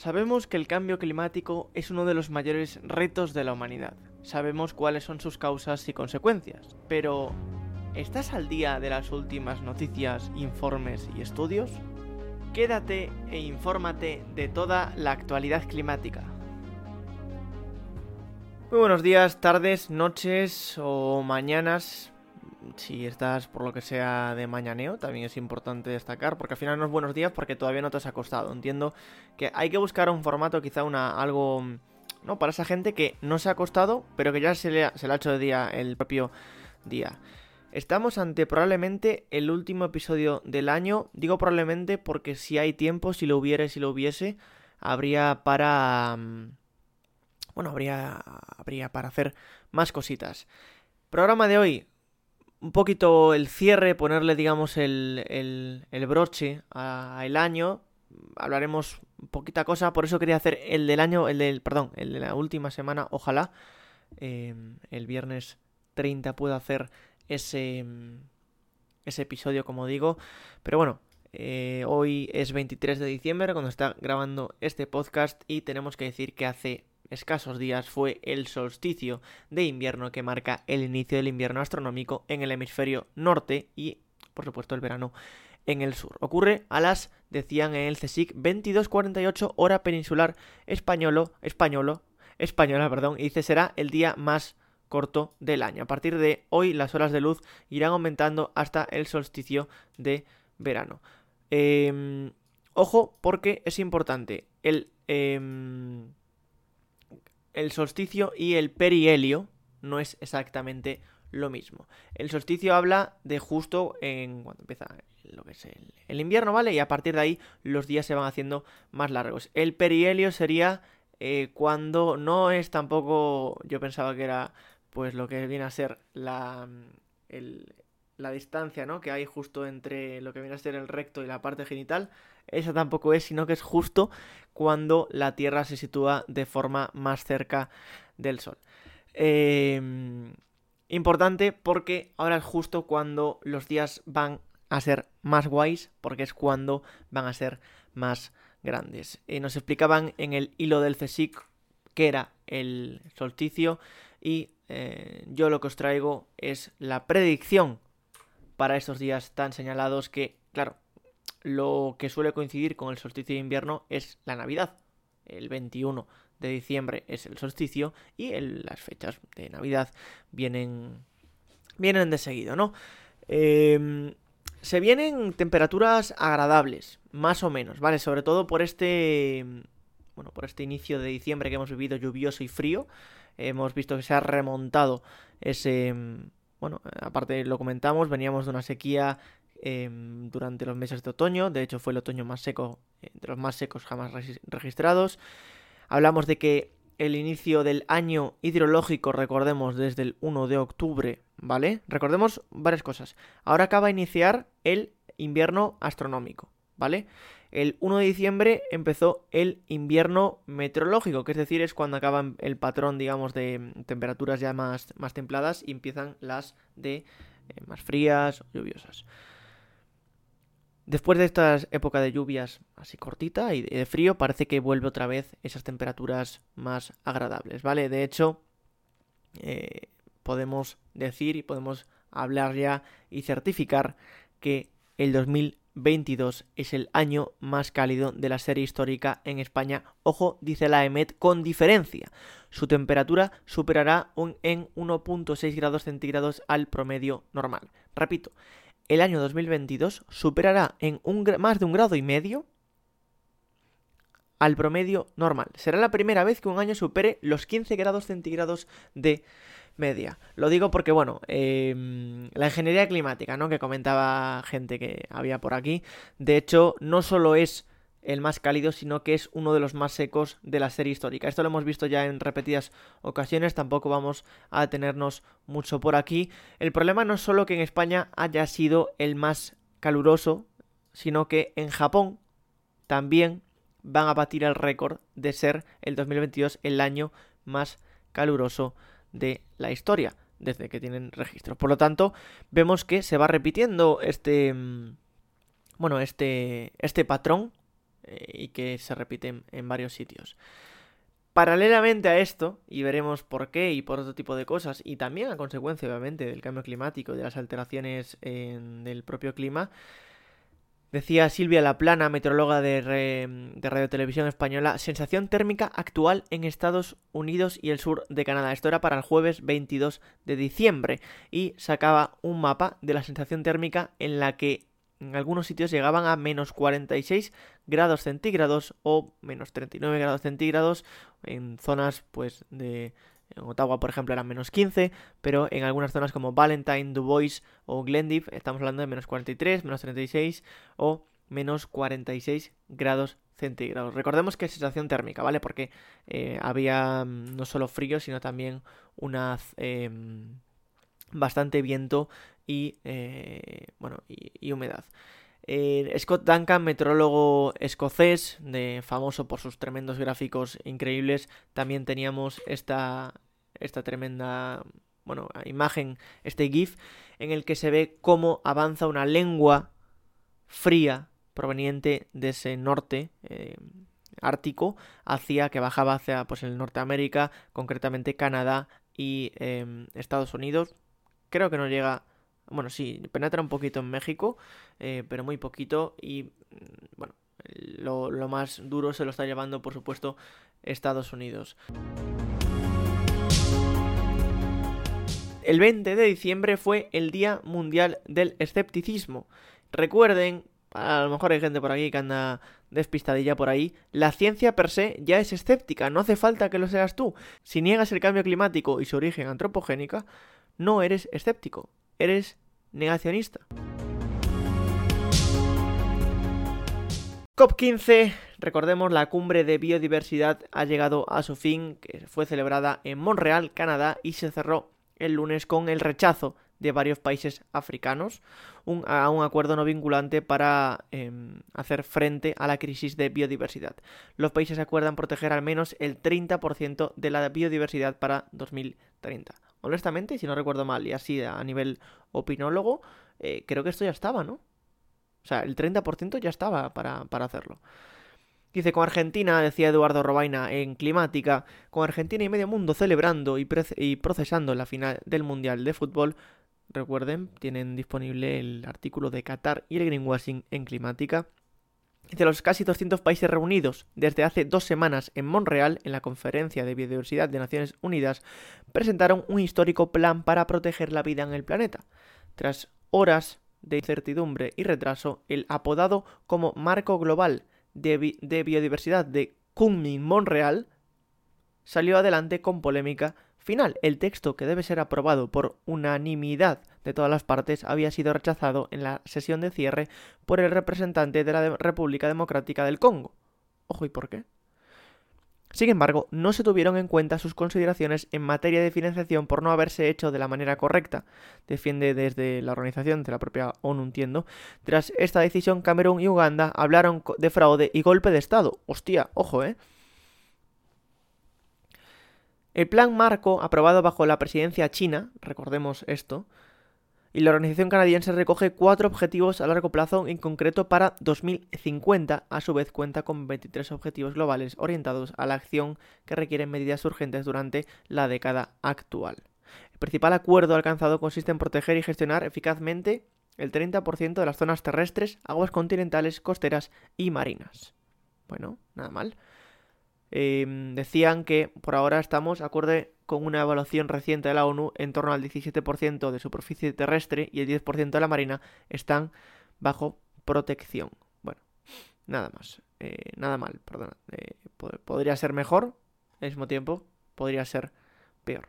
Sabemos que el cambio climático es uno de los mayores retos de la humanidad. Sabemos cuáles son sus causas y consecuencias. Pero, ¿estás al día de las últimas noticias, informes y estudios? Quédate e infórmate de toda la actualidad climática. Muy buenos días, tardes, noches o mañanas si estás por lo que sea de mañaneo, también es importante destacar, porque al final no es buenos días porque todavía no te has acostado. Entiendo que hay que buscar un formato, quizá una algo, ¿no? Para esa gente que no se ha acostado, pero que ya se le, ha, hecho de día el propio día. Estamos ante probablemente el último episodio del año. Digo probablemente porque si hay tiempo, si lo hubiera si lo hubiese, habría para... Mm, bueno, habría, habría para hacer más cositas. Programa de hoy, un poquito el cierre, ponerle, digamos, el, el, broche al año. Hablaremos poquita cosa, por eso quería hacer el del año, el del, perdón, el de la última semana, ojalá. Em, el viernes 30 pueda hacer ese, ese episodio, como digo. Pero bueno, eh, hoy es 23 de diciembre cuando está grabando este podcast y tenemos que decir que hace escasos días fue el solsticio de invierno que marca el inicio del invierno astronómico en el hemisferio norte y, por supuesto, el verano en el sur. Ocurre a las, decían en el CSIC, 22.48 hora peninsular españolo, españolo, española, perdón, y será el día más corto del año. A partir de hoy las horas de luz irán aumentando hasta el solsticio de verano. Em, ojo porque es importante. El... Em, el solsticio y el perihelio no es exactamente lo mismo. El solsticio habla de justo en cuando empieza lo que es el, invierno, ¿vale? Y a partir de ahí los días se van haciendo más largos. El perihelio sería eh, cuando no es tampoco, yo pensaba que era pues lo que viene a ser la, el, la distancia ¿no? que hay justo entre lo que viene a ser el recto y la parte genital, esa tampoco es, sino que es justo cuando la Tierra se sitúa de forma más cerca del Sol. Em, importante porque ahora es justo cuando los días van a ser más guays, porque es cuando van a ser más grandes. Eh, nos explicaban en el hilo del CSIC qué era el solsticio y eh, yo lo que os traigo es la predicción para estos días tan señalados que, claro, lo que suele coincidir con el solsticio de invierno es la Navidad. El 21 de diciembre es el solsticio y las fechas de Navidad vienen, vienen de seguido, ¿no? Em, se vienen temperaturas agradables, más o menos, ¿vale? Sobre todo por este, bueno, por este inicio de diciembre que hemos vivido lluvioso y frío. Hemos visto que se ha remontado ese bueno, aparte lo comentamos, veníamos de una sequía em, durante los meses de otoño, de hecho fue el otoño más seco, eh, de los más secos jamás registrados. Hablamos de que el inicio del año hidrológico, recordemos, desde el 1 de octubre, ¿vale? Recordemos varias cosas. Ahora acaba de iniciar el invierno astronómico, ¿vale? El 1 de diciembre empezó el invierno meteorológico, que es decir, es cuando acaba el patrón, digamos, de temperaturas ya más, más templadas y empiezan las de eh, más frías o lluviosas. Después de esta época de lluvias así cortita y de frío, parece que vuelve otra vez esas temperaturas más agradables, ¿vale? De hecho, eh, podemos decir y podemos hablar ya y certificar que el 2000 22 es el año más cálido de la serie histórica en España. Ojo, dice la EMET, con diferencia. Su temperatura superará un, en 1.6 grados centígrados al promedio normal. Repito, el año 2022 superará en un, más de un grado y medio al promedio normal. Será la primera vez que un año supere los 15 grados centígrados de media. Lo digo porque, bueno, em, la ingeniería climática, ¿no? Que comentaba gente que había por aquí. De hecho, no solo es el más cálido, sino que es uno de los más secos de la serie histórica. Esto lo hemos visto ya en repetidas ocasiones, tampoco vamos a detenernos mucho por aquí. El problema no es solo que en España haya sido el más caluroso, sino que en Japón también van a batir el récord de ser el 2022 el año más caluroso de la historia, desde que tienen registros. Por lo tanto, vemos que se va repitiendo este. Mm, bueno, este. este patrón. y que se repiten en varios sitios. Paralelamente a esto, y veremos por qué y por otro tipo de cosas, y también a consecuencia obviamente del cambio climático y de las alteraciones en, del propio clima, Decía Silvia Laplana, meteoróloga de, de Radio Televisión Española, sensación térmica actual en Estados Unidos y el sur de Canadá. Esto era para el jueves 22 de diciembre y sacaba un mapa de la sensación térmica en la que en algunos sitios llegaban a menos 46 grados centígrados o menos 39 grados centígrados en zonas pues de en Ottawa, por ejemplo, eran menos 15, pero en algunas zonas como Valentine, Dubois o Glendive estamos hablando de menos 43, menos 36 o menos 46 grados centígrados. Recordemos que es sensación térmica, ¿vale? Porque eh, había mm, no solo frío, sino también una em, bastante viento y eh, bueno y, humedad. Eh, Scott Duncan, meteorólogo escocés, de, famoso por sus tremendos gráficos increíbles, también teníamos esta, esta tremenda bueno, imagen, este GIF, en el que se ve cómo avanza una lengua fría proveniente de ese norte eh, ártico hacia que bajaba hacia pues el Norteamérica, concretamente Canadá y em, Estados Unidos. Creo que no llega bueno, sí, penetra un poquito en México, eh, pero muy poquito. Y mm, bueno, lo, lo más duro se lo está llevando, por supuesto, Estados Unidos. El 20 de diciembre fue el Día Mundial del Escepticismo. Recuerden, a lo mejor hay gente por aquí que anda despistadilla por ahí, la ciencia per se ya es escéptica, no hace falta que lo seas tú. Si niegas el cambio climático y su origen antropogénica, no eres escéptico, eres negacionista. COP15, recordemos, la cumbre de biodiversidad ha llegado a su fin, que fue celebrada en Montreal, Canadá, y se cerró el lunes con el rechazo de varios países africanos a un acuerdo no vinculante para em, hacer frente a la crisis de biodiversidad. Los países acuerdan proteger al menos el 30% de la biodiversidad para 2030 honestamente, si no recuerdo mal, y así a nivel opinólogo, eh, creo que esto ya estaba, ¿no? O sea, el 30% ya estaba para, hacerlo. Dice, con Argentina, decía Eduardo Robaina en Climática, con Argentina y medio mundo celebrando y procesando la final del Mundial de Fútbol, recuerden, tienen disponible el artículo de Qatar y el greenwashing en Climática de los casi 200 países reunidos desde hace dos semanas en Montreal, en la Conferencia de Biodiversidad de Naciones Unidas, presentaron un histórico plan para proteger la vida en el planeta. Tras horas de incertidumbre y retraso, el apodado como Marco Global de, de Biodiversidad de Kunming-Montreal salió adelante con polémica final. El texto, que debe ser aprobado por unanimidad de todas las partes, había sido rechazado en la sesión de cierre por el representante de la República Democrática del Congo. Ojo, ¿y por qué? Sin embargo, no se tuvieron en cuenta sus consideraciones en materia de financiación por no haberse hecho de la manera correcta, defiende desde la organización de la propia ONU, entiendo. Tras esta decisión, Camerún y Uganda hablaron de fraude y golpe de Estado. Hostia, ojo, ¿eh? El plan marco, aprobado bajo la presidencia china, recordemos esto, y la organización canadiense recoge cuatro objetivos a largo plazo, en concreto para 2050. A su vez cuenta con 23 objetivos globales orientados a la acción que requieren medidas urgentes durante la década actual. El principal acuerdo alcanzado consiste en proteger y gestionar eficazmente el 30% de las zonas terrestres, aguas continentales, costeras y marinas. Bueno, nada mal. Em, decían que por ahora estamos acorde con una evaluación reciente de la ONU en torno al 17% de superficie terrestre y el 10% de la marina están bajo protección. Bueno, nada más, eh, nada mal, perdón. Eh, podría ser mejor, al mismo tiempo podría ser peor.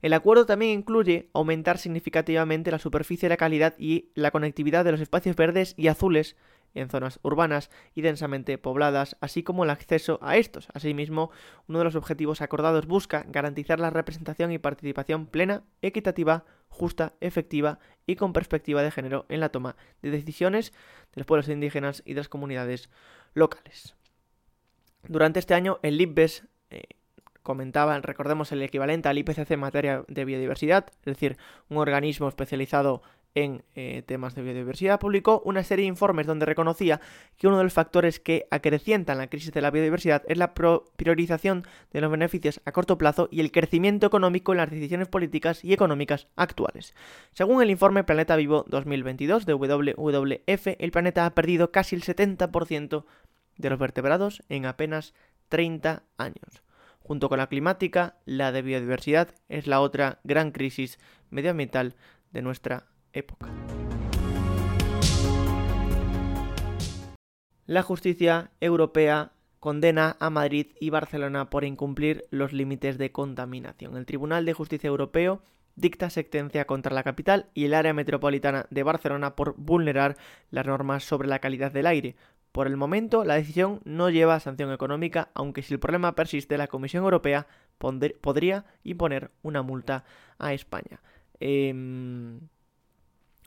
El acuerdo también incluye aumentar significativamente la superficie, la calidad y la conectividad de los espacios verdes y azules en zonas urbanas y densamente pobladas, así como el acceso a estos. Asimismo, uno de los objetivos acordados busca garantizar la representación y participación plena, equitativa, justa, efectiva y con perspectiva de género en la toma de decisiones de los pueblos indígenas y de las comunidades locales. Durante este año, el LIBES eh, comentaba, recordemos el equivalente al IPCC en materia de biodiversidad, es decir, un organismo especializado en eh, temas de biodiversidad, publicó una serie de informes donde reconocía que uno de los factores que acrecientan la crisis de la biodiversidad es la priorización de los beneficios a corto plazo y el crecimiento económico en las decisiones políticas y económicas actuales. Según el informe Planeta Vivo 2022 de WWF, el planeta ha perdido casi el 70% de los vertebrados en apenas 30 años. Junto con la climática, la de biodiversidad es la otra gran crisis medioambiental de nuestra época. La justicia europea condena a Madrid y Barcelona por incumplir los límites de contaminación. El Tribunal de Justicia Europeo dicta sentencia contra la capital y el área metropolitana de Barcelona por vulnerar las normas sobre la calidad del aire. Por el momento, la decisión no lleva sanción económica, aunque si el problema persiste, la Comisión Europea podría imponer una multa a España. Em,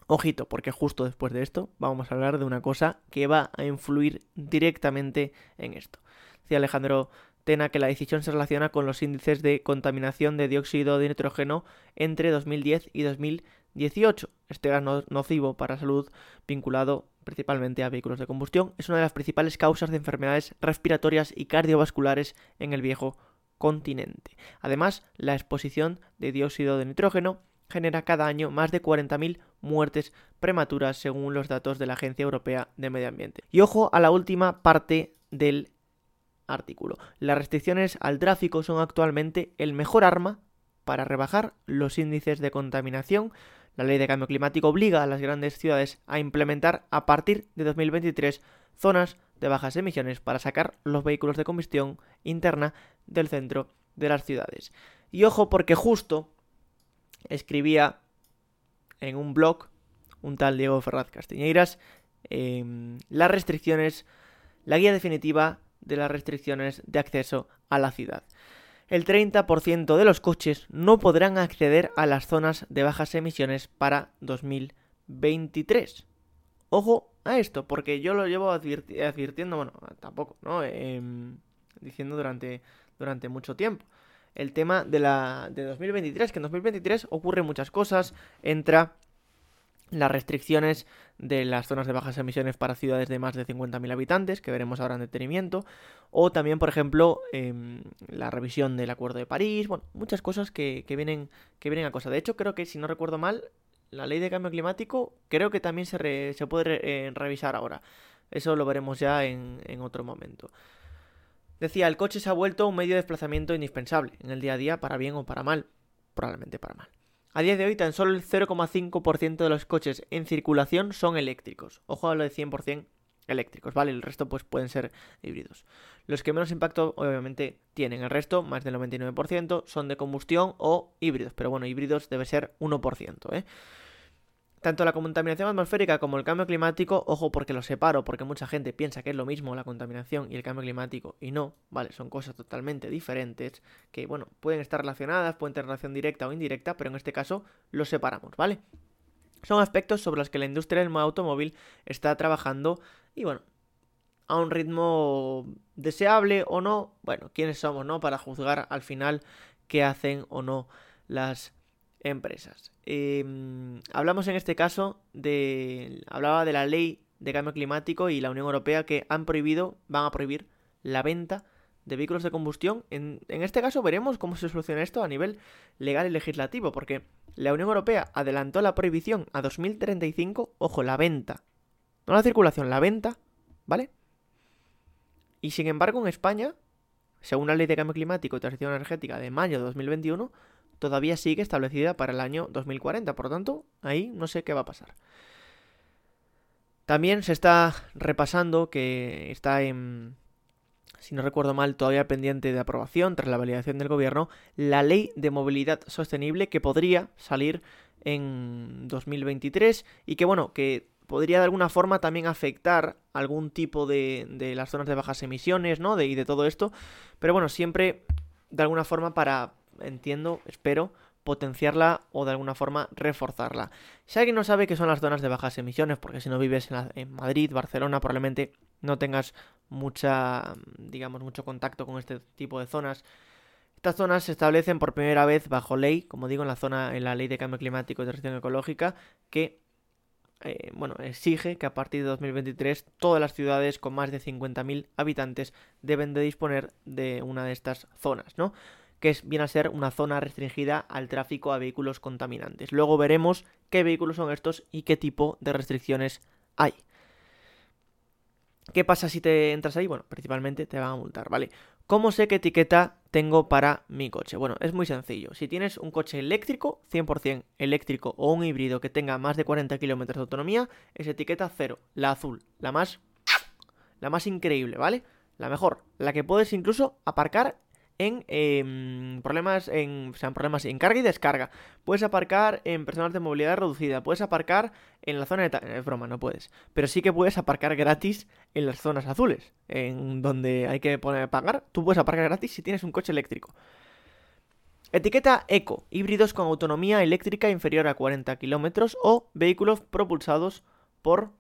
ojito, porque justo después de esto vamos a hablar de una cosa que va a influir directamente en esto. Decía Alejandro Tena que la decisión se relaciona con los índices de contaminación de dióxido de nitrógeno entre 2010 y 2018. Este gas nocivo para la salud, vinculado principalmente a vehículos de combustión, es una de las principales causas de enfermedades respiratorias y cardiovasculares en el viejo continente. Además, la exposición de dióxido de nitrógeno genera cada año más de 40.000 muertes prematuras según los datos de la Agencia Europea de Medio Ambiente. Y ojo a la última parte del artículo. Las restricciones al tráfico son actualmente el mejor arma para rebajar los índices de contaminación. La ley de cambio climático obliga a las grandes ciudades a implementar a partir de 2023 zonas de bajas emisiones para sacar los vehículos de combustión interna del centro de las ciudades. Y ojo porque justo escribía en un blog un tal Diego Ferraz Castiñeiras em, las restricciones, la guía definitiva de las restricciones de acceso a la ciudad. El 30% de los coches no podrán acceder a las zonas de bajas emisiones para 2023. Ojo a esto, porque yo lo llevo advirtiendo, bueno, tampoco, ¿no? Em, diciendo durante, durante mucho tiempo. El tema de la de 2023, que en 2023 ocurren muchas cosas, entra las restricciones de las zonas de bajas emisiones para ciudades de más de 50.000 habitantes, que veremos ahora en detenimiento, o también, por ejemplo, em, la revisión del Acuerdo de París, bueno, muchas cosas que, vienen, que vienen a cosa. De hecho, creo que, si no recuerdo mal, la ley de cambio climático creo que también se, se puede eh, revisar ahora. Eso lo veremos ya en, en otro momento. Decía, el coche se ha vuelto un medio de desplazamiento indispensable en el día a día, para bien o para mal, probablemente para mal. A día de hoy, tan solo el 0,5% de los coches en circulación son eléctricos. Ojo a lo de 100% eléctricos, ¿vale? El resto pues pueden ser híbridos. Los que menos impacto obviamente tienen, el resto, más del 99%, son de combustión o híbridos, pero bueno, híbridos debe ser 1%, ¿eh? Tanto la contaminación atmosférica como el cambio climático, ojo porque lo separo, porque mucha gente piensa que es lo mismo la contaminación y el cambio climático, y no, ¿vale? Son cosas totalmente diferentes, que, bueno, pueden estar relacionadas, pueden tener relación directa o indirecta, pero en este caso los separamos, ¿vale? Son aspectos sobre los que la industria del automóvil está trabajando y, bueno, a un ritmo deseable o no, bueno, ¿quiénes somos, no? Para juzgar al final qué hacen o no las empresas. Em, hablamos en este caso de. Hablaba de la ley de cambio climático y la Unión Europea que han prohibido, van a prohibir la venta de vehículos de combustión. En, en, este caso veremos cómo se soluciona esto a nivel legal y legislativo, porque la Unión Europea adelantó la prohibición a 2035, ojo, la venta, no la circulación, la venta, ¿vale? Y sin embargo en España, según la ley de cambio climático y transición energética de mayo de 2021, todavía sigue establecida para el año 2040. Por lo tanto, ahí no sé qué va a pasar. También se está repasando que está en, si no recuerdo mal, todavía pendiente de aprobación tras la validación del gobierno, la ley de movilidad sostenible que podría salir en 2023 y que, bueno, que podría de alguna forma también afectar algún tipo de, de las zonas de bajas emisiones, ¿no? De, y de todo esto. Pero bueno, siempre de alguna forma para, entiendo, espero, potenciarla o de alguna forma reforzarla. Si alguien no sabe qué son las zonas de bajas emisiones, porque si no vives en, Madrid, Barcelona, probablemente no tengas mucha, digamos, mucho contacto con este tipo de zonas. Estas zonas se establecen por primera vez bajo ley, como digo, en la zona, en la ley de cambio climático y transición ecológica, que eh, bueno, exige que a partir de 2023 todas las ciudades con más de 50.000 habitantes deben de disponer de una de estas zonas, ¿no? Que es, viene a ser una zona restringida al tráfico a vehículos contaminantes. Luego veremos qué vehículos son estos y qué tipo de restricciones hay. ¿Qué pasa si te entras ahí? Bueno, principalmente te van a multar, ¿vale? ¿Cómo sé qué etiqueta tengo para mi coche? Bueno, es muy sencillo. Si tienes un coche eléctrico, 100% eléctrico o un híbrido que tenga más de 40 kilómetros de autonomía, es etiqueta cero, la azul, la más... La más increíble, ¿vale? La mejor, la que puedes incluso aparcar en em, problemas en sean problemas en carga y descarga. Puedes aparcar en personas de movilidad reducida, puedes aparcar en la zona de es broma, no puedes, pero sí que puedes aparcar gratis en las zonas azules, en donde hay que poner pagar, tú puedes aparcar gratis si tienes un coche eléctrico. Etiqueta eco, híbridos con autonomía eléctrica inferior a 40 kilómetros o vehículos propulsados por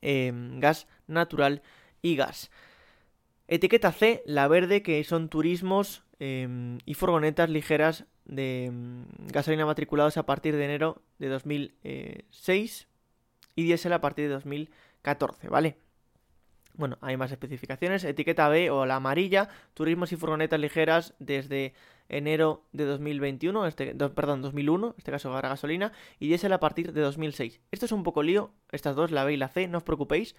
em, gas natural y gas. Etiqueta C, la verde, que son turismos em, y furgonetas ligeras de em, gasolina matriculados a partir de enero de 2006 y diésel a partir de 2014, ¿vale? Bueno, hay más especificaciones. Etiqueta B o la amarilla, turismos y furgonetas ligeras desde enero de 2021, este, perdón, 2001, en este caso gasolina, y diésel a partir de 2006. Esto es un poco lío, estas dos, la B y la C, no os preocupéis.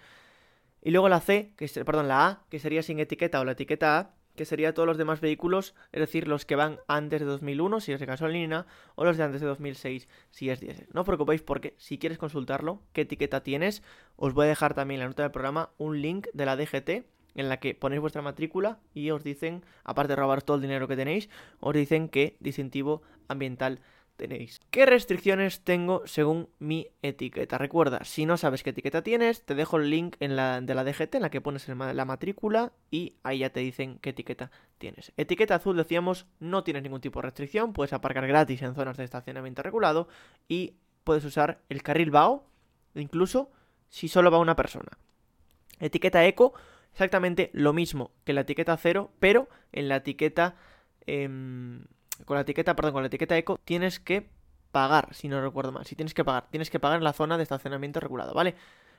Y luego la C, que perdón, la A, que sería sin etiqueta o la etiqueta A, que sería todos los demás vehículos, es decir, los que van antes de 2001 si es de gasolina o los de antes de 2006 si es diésel. No os preocupéis porque si quieres consultarlo, qué etiqueta tienes, os voy a dejar también en la nota del programa un link de la DGT en la que ponéis vuestra matrícula y os dicen, aparte de robar todo el dinero que tenéis, os dicen qué distintivo ambiental ¿Qué restricciones tengo según mi etiqueta? Recuerda, si no sabes qué etiqueta tienes, te dejo el link en la, de la DGT en la que pones la matrícula y ahí ya te dicen qué etiqueta tienes. Etiqueta azul decíamos, no tienes ningún tipo de restricción, puedes aparcar gratis en zonas de estacionamiento regulado y puedes usar el carril BAO, incluso si solo va una persona. Etiqueta eco, exactamente lo mismo que la etiqueta cero, pero en la etiqueta... Em, con la etiqueta, perdón, con la etiqueta eco tienes que pagar, si no recuerdo mal. Si tienes que pagar, tienes que pagar en la zona de estacionamiento regulado, ¿vale?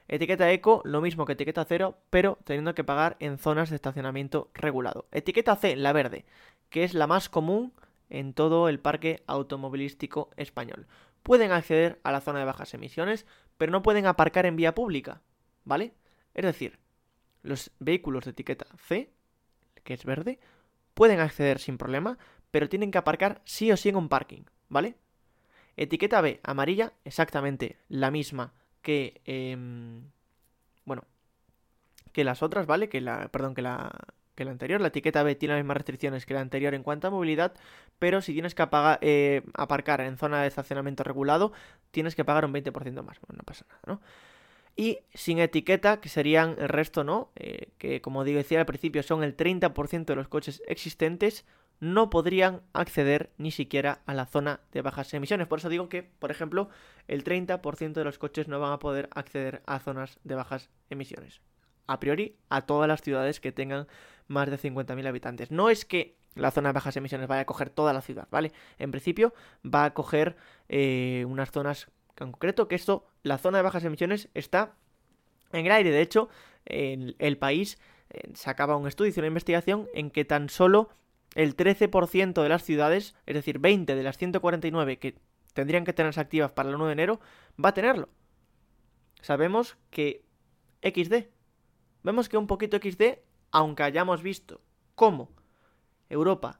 Etiqueta eco, lo mismo que etiqueta cero, pero teniendo que pagar en zonas de estacionamiento regulado. Etiqueta C, la verde, que es la más común en todo el parque automovilístico español. Pueden acceder a la zona de bajas emisiones, pero no pueden aparcar en vía pública, ¿vale? Es decir, los vehículos de etiqueta C, que es verde, pueden acceder sin problema, pero tienen que aparcar sí o sí en un parking, ¿vale? Etiqueta B, amarilla, exactamente la misma que, em, bueno, que las otras, ¿vale? Que la, perdón, que la, que la anterior. La etiqueta B tiene las mismas restricciones que la anterior en cuanto a movilidad, pero si tienes que eh, aparcar en zona de estacionamiento regulado, tienes que pagar un 20% más. Bueno, no pasa nada, ¿no? Y sin etiqueta, que serían el resto, ¿no? Eh, que como digo, decía al principio, son el 30% de los coches existentes no podrían acceder ni siquiera a la zona de bajas emisiones. Por eso digo que, por ejemplo, el 30% de los coches no van a poder acceder a zonas de bajas emisiones. A priori, a todas las ciudades que tengan más de 50.000 habitantes. No es que la zona de bajas emisiones vaya a coger toda la ciudad, ¿vale? En principio va a coger eh, unas zonas en concreto, que esto, la zona de bajas emisiones está en el aire. De hecho, el, el país eh, sacaba un estudio, hizo una investigación en que tan solo el 13% de las ciudades, es decir, 20 de las 149 que tendrían que tenerse activas para el 1 de enero, va a tenerlo. Sabemos que XD. Vemos que un poquito XD, aunque hayamos visto cómo Europa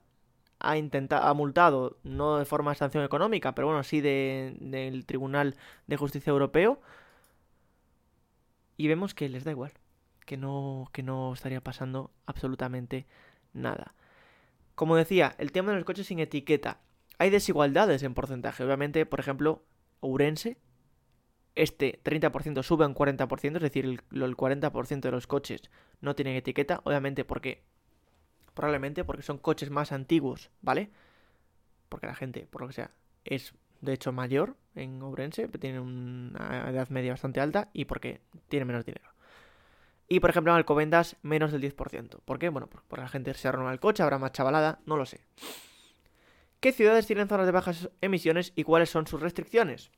ha intentado, ha multado, no de forma de sanción económica, pero bueno, sí del Tribunal de Justicia Europeo, y vemos que les da igual, que no, que no estaría pasando absolutamente nada. Como decía, el tema de los coches sin etiqueta. Hay desigualdades en porcentaje. Obviamente, por ejemplo, Ourense, este 30% sube a un 40%, es decir, el, 40% de los coches no tienen etiqueta. Obviamente porque... Probablemente porque son coches más antiguos, ¿vale? Porque la gente, por lo que sea, es de hecho mayor en Ourense, tiene una edad media bastante alta y porque tiene menos dinero. Y por ejemplo en Alcobendas menos del 10%. ¿Por qué? Bueno, porque la gente se arruina el coche, habrá más chavalada, no lo sé. ¿Qué ciudades tienen zonas de bajas emisiones y cuáles son sus restricciones?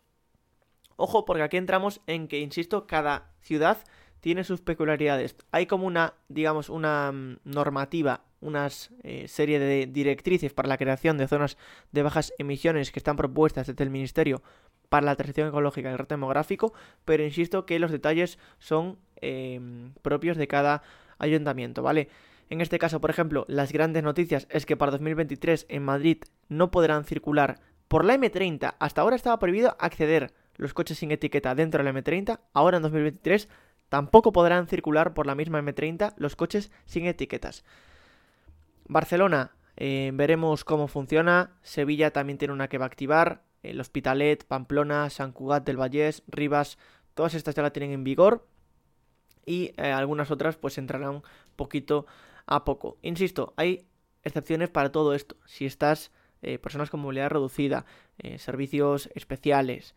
Ojo, porque aquí entramos en que, insisto, cada ciudad tiene sus peculiaridades. Hay como una, digamos, una mm, normativa, una eh, serie de directrices para la creación de zonas de bajas emisiones que están propuestas desde el Ministerio para la transición ecológica y el reto demográfico, pero insisto que los detalles son em, propios de cada ayuntamiento, ¿vale? En este caso, por ejemplo, las grandes noticias es que para 2023 en Madrid no podrán circular por la M30. Hasta ahora estaba prohibido acceder los coches sin etiqueta dentro de la M30. Ahora en 2023 tampoco podrán circular por la misma M30 los coches sin etiquetas. Barcelona, eh, veremos cómo funciona. Sevilla también tiene una que va a activar. El Hospitalet, Pamplona, San Cugat del Vallés, Rivas, todas estas ya la tienen en vigor. Y eh, algunas otras pues entrarán poquito a poco. Insisto, hay excepciones para todo esto. Si estás, eh, personas con movilidad reducida, eh, servicios especiales,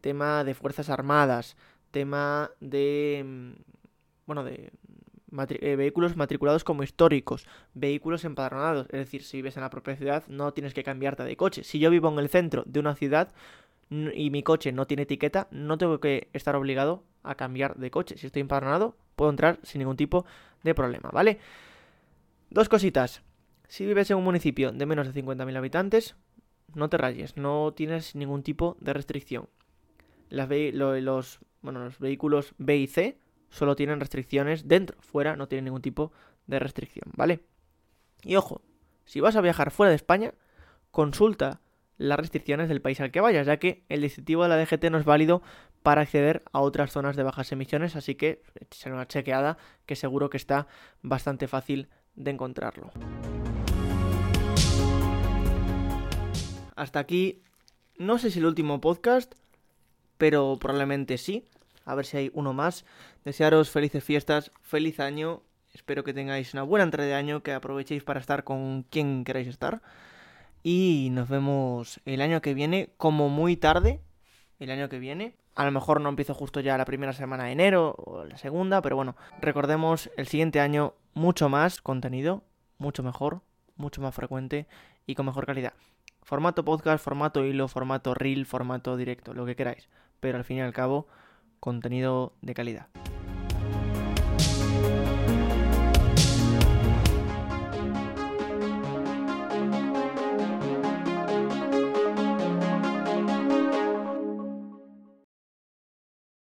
tema de Fuerzas Armadas, tema de... Mm, bueno, de vehículos matriculados como históricos, vehículos empadronados, es decir, si vives en la propia ciudad no tienes que cambiarte de coche. Si yo vivo en el centro de una ciudad y mi coche no tiene etiqueta, no tengo que estar obligado a cambiar de coche. Si estoy empadronado, puedo entrar sin ningún tipo de problema, ¿vale? Dos cositas. Si vives en un municipio de menos de 50.000 habitantes, no te rayes, no tienes ningún tipo de restricción. los, bueno, los vehículos B y C solo tienen restricciones dentro, fuera no tienen ningún tipo de restricción, ¿vale? Y ojo, si vas a viajar fuera de España, consulta las restricciones del país al que vayas, ya que el distintivo de la DGT no es válido para acceder a otras zonas de bajas emisiones, así que será una chequeada que seguro que está bastante fácil de encontrarlo. Hasta aquí, no sé si el último podcast, pero probablemente sí. A ver si hay uno más. Desearos felices fiestas, feliz año. Espero que tengáis una buena entrada de año, que aprovechéis para estar con quien queráis estar. Y nos vemos el año que viene, como muy tarde, el año que viene. A lo mejor no empiezo justo ya la primera semana de enero o la segunda, pero bueno, recordemos el siguiente año mucho más contenido, mucho mejor, mucho más frecuente y con mejor calidad. Formato podcast, formato hilo, formato reel, formato directo, lo que queráis. Pero al fin y al cabo, contenido de calidad.